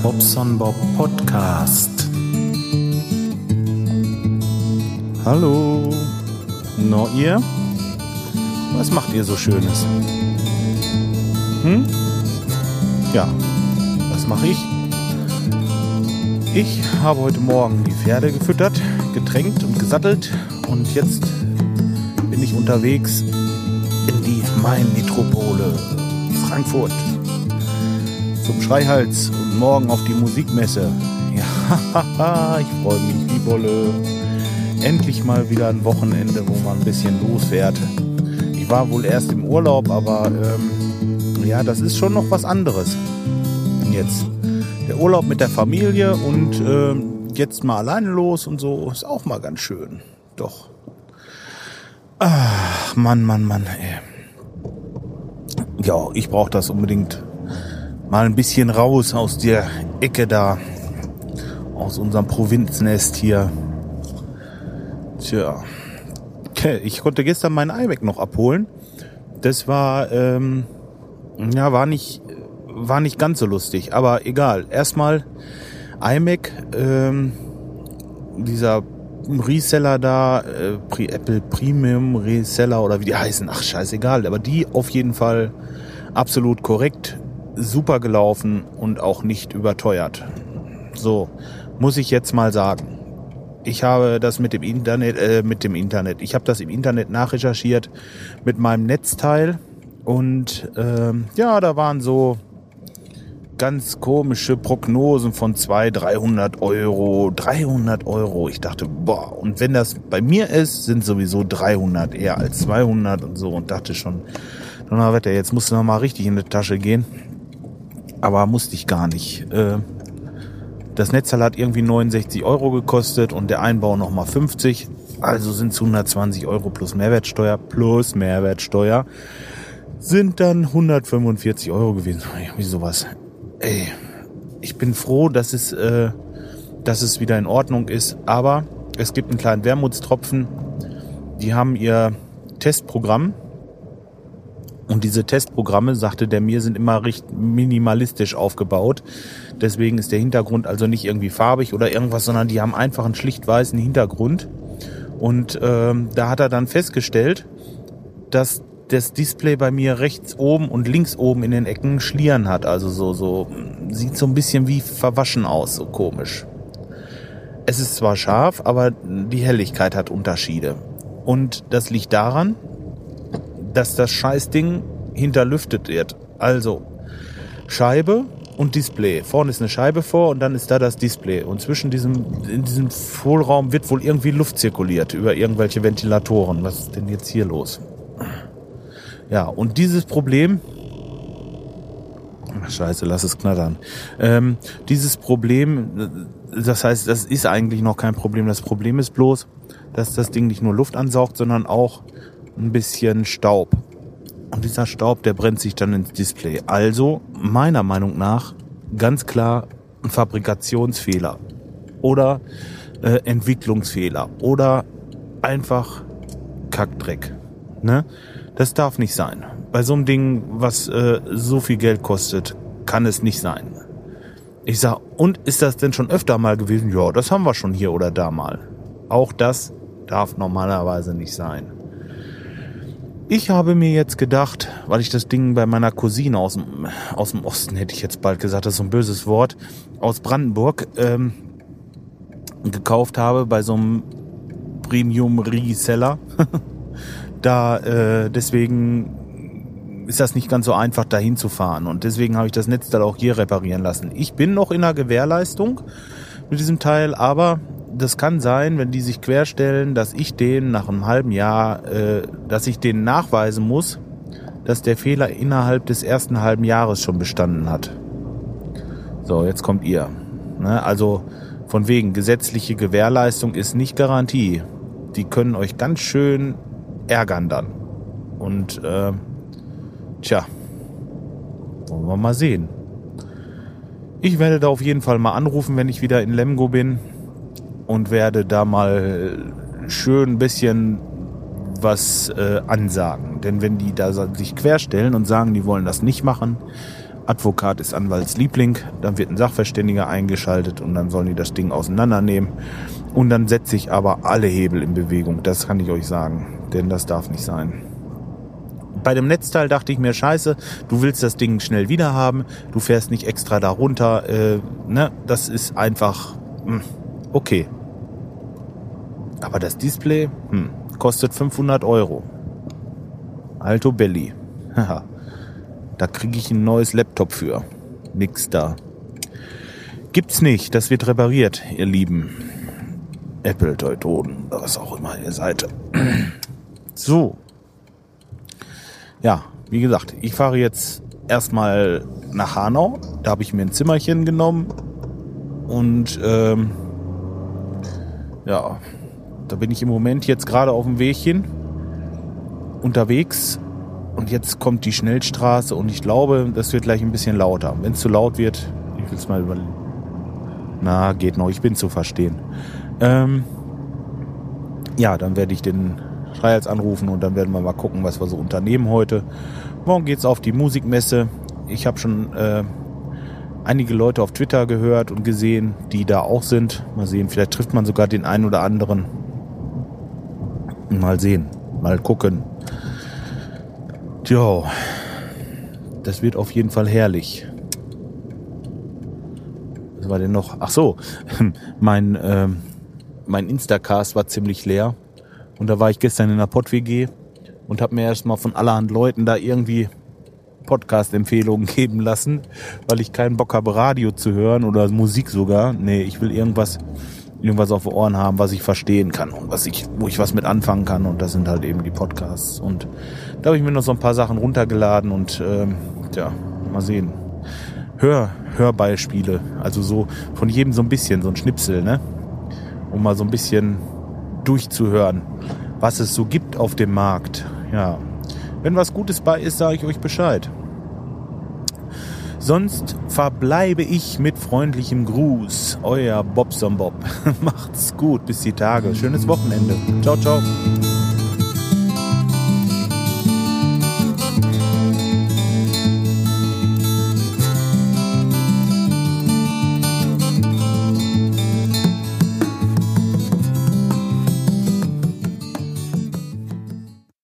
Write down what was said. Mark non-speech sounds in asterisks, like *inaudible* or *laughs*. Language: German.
Bobson Bob Podcast. Hallo. No, ihr? Was macht ihr so Schönes? Hm? Ja, was mache ich? Ich habe heute Morgen die Pferde gefüttert, getränkt und gesattelt und jetzt bin ich unterwegs in die Main-Metropole Frankfurt zum Schreihals und morgen auf die Musikmesse. Ja, *laughs* ich freue mich wie Bolle. Endlich mal wieder ein Wochenende, wo man ein bisschen losfährt. Ich war wohl erst im Urlaub, aber ähm, ja, das ist schon noch was anderes. Jetzt der Urlaub mit der Familie und ähm, jetzt mal alleine los und so ist auch mal ganz schön. Doch. Ach, Mann, Mann, Mann, ey. Ja, ich brauche das unbedingt mal ein bisschen raus aus der Ecke da, aus unserem Provinznest hier. Tja, ich konnte gestern meinen iMac noch abholen. Das war, ähm, ja, war nicht, war nicht ganz so lustig, aber egal. Erstmal iMac, ähm, dieser Reseller da, äh, Apple Premium Reseller oder wie die heißen, ach scheißegal, aber die auf jeden Fall absolut korrekt super gelaufen und auch nicht überteuert. So, muss ich jetzt mal sagen. Ich habe das mit dem Internet, äh, mit dem Internet. Ich habe das im Internet nachrecherchiert mit meinem Netzteil und ähm, ja, da waren so ganz komische Prognosen von 200, 300 Euro, 300 Euro. Ich dachte, boah, und wenn das bei mir ist, sind sowieso 300 eher als 200 und so und dachte schon, Donnerwetter, jetzt musst du noch mal richtig in die Tasche gehen aber musste ich gar nicht. Äh, das Netzteil hat irgendwie 69 Euro gekostet und der Einbau nochmal 50. Also sind es 120 Euro plus Mehrwertsteuer plus Mehrwertsteuer sind dann 145 Euro gewesen. Wie sowas. Ey, ich bin froh, dass es, äh, dass es wieder in Ordnung ist. Aber es gibt einen kleinen Wermutstropfen. Die haben ihr Testprogramm und diese Testprogramme, sagte der mir, sind immer recht minimalistisch aufgebaut. Deswegen ist der Hintergrund also nicht irgendwie farbig oder irgendwas, sondern die haben einfach einen schlicht weißen Hintergrund. Und ähm, da hat er dann festgestellt, dass das Display bei mir rechts oben und links oben in den Ecken Schlieren hat. Also so, so, sieht so ein bisschen wie verwaschen aus, so komisch. Es ist zwar scharf, aber die Helligkeit hat Unterschiede. Und das liegt daran, dass das Scheißding hinterlüftet wird. Also Scheibe und Display. Vorne ist eine Scheibe vor und dann ist da das Display. Und zwischen diesem, in diesem Hohlraum wird wohl irgendwie Luft zirkuliert über irgendwelche Ventilatoren. Was ist denn jetzt hier los? Ja, und dieses Problem, Ach, Scheiße, lass es knattern. Ähm, dieses Problem, das heißt, das ist eigentlich noch kein Problem. Das Problem ist bloß, dass das Ding nicht nur Luft ansaugt, sondern auch ein bisschen Staub. Und dieser Staub, der brennt sich dann ins Display. Also, meiner Meinung nach, ganz klar ein Fabrikationsfehler oder äh, Entwicklungsfehler oder einfach Kackdreck. Ne? Das darf nicht sein. Bei so einem Ding, was äh, so viel Geld kostet, kann es nicht sein. Ich sag, und ist das denn schon öfter mal gewesen? Ja, das haben wir schon hier oder da mal. Auch das darf normalerweise nicht sein. Ich habe mir jetzt gedacht, weil ich das Ding bei meiner Cousine aus dem, aus dem Osten, hätte ich jetzt bald gesagt, das ist so ein böses Wort, aus Brandenburg ähm, gekauft habe bei so einem Premium Reseller. *laughs* da äh, deswegen ist das nicht ganz so einfach, dahin zu fahren. Und deswegen habe ich das Netzteil auch hier reparieren lassen. Ich bin noch in der Gewährleistung mit diesem Teil, aber das kann sein, wenn die sich querstellen, dass ich denen nach einem halben Jahr, äh, dass ich denen nachweisen muss, dass der Fehler innerhalb des ersten halben Jahres schon bestanden hat. So, jetzt kommt ihr. Ne? Also von wegen gesetzliche Gewährleistung ist nicht Garantie. Die können euch ganz schön ärgern dann. Und äh, tja, wollen wir mal sehen. Ich werde da auf jeden Fall mal anrufen, wenn ich wieder in Lemgo bin und werde da mal schön ein bisschen was äh, ansagen. Denn wenn die da sich querstellen und sagen, die wollen das nicht machen, Advokat ist Anwaltsliebling, dann wird ein Sachverständiger eingeschaltet und dann sollen die das Ding auseinandernehmen. Und dann setze ich aber alle Hebel in Bewegung, das kann ich euch sagen, denn das darf nicht sein. Bei dem Netzteil dachte ich mir, scheiße, du willst das Ding schnell wieder haben, du fährst nicht extra da runter, äh, ne? das ist einfach hm, okay. Aber das Display hm, kostet 500 Euro. Alto Belly. da kriege ich ein neues Laptop für. Nix da. Gibt's nicht, das wird repariert, ihr Lieben. Apple, Teutonen, was auch immer ihr seid. *clears throat* So. Ja, wie gesagt, ich fahre jetzt erstmal nach Hanau. Da habe ich mir ein Zimmerchen genommen. Und ähm, ja, da bin ich im Moment jetzt gerade auf dem Wegchen unterwegs und jetzt kommt die Schnellstraße und ich glaube, das wird gleich ein bisschen lauter. Wenn es zu laut wird, ich will es mal überlegen. Na, geht noch, ich bin zu verstehen. Ähm, ja, dann werde ich den Schreihals anrufen und dann werden wir mal gucken, was wir so unternehmen heute. Morgen geht's auf die Musikmesse. Ich habe schon äh, einige Leute auf Twitter gehört und gesehen, die da auch sind. Mal sehen, vielleicht trifft man sogar den einen oder anderen. Mal sehen, mal gucken. Tja, das wird auf jeden Fall herrlich. Was war denn noch? Ach so, *laughs* mein, äh, mein Instacast war ziemlich leer. Und da war ich gestern in der Pott-WG und habe mir erstmal von allerhand Leuten da irgendwie Podcast-Empfehlungen *laughs* geben lassen, weil ich keinen Bock habe, Radio zu hören oder Musik sogar. Nee, ich will irgendwas irgendwas auf den Ohren haben, was ich verstehen kann und was ich, wo ich was mit anfangen kann. Und das sind halt eben die Podcasts. Und da habe ich mir noch so ein paar Sachen runtergeladen und ähm, ja, mal sehen. Hör, Hörbeispiele. Also so von jedem so ein bisschen, so ein Schnipsel, ne? Um mal so ein bisschen durchzuhören, was es so gibt auf dem Markt. Ja. Wenn was Gutes bei ist, sage ich euch Bescheid. Sonst verbleibe ich mit freundlichem Gruß. Euer Bobson Bob. *laughs* Macht's gut, bis die Tage. Schönes Wochenende. Ciao, ciao.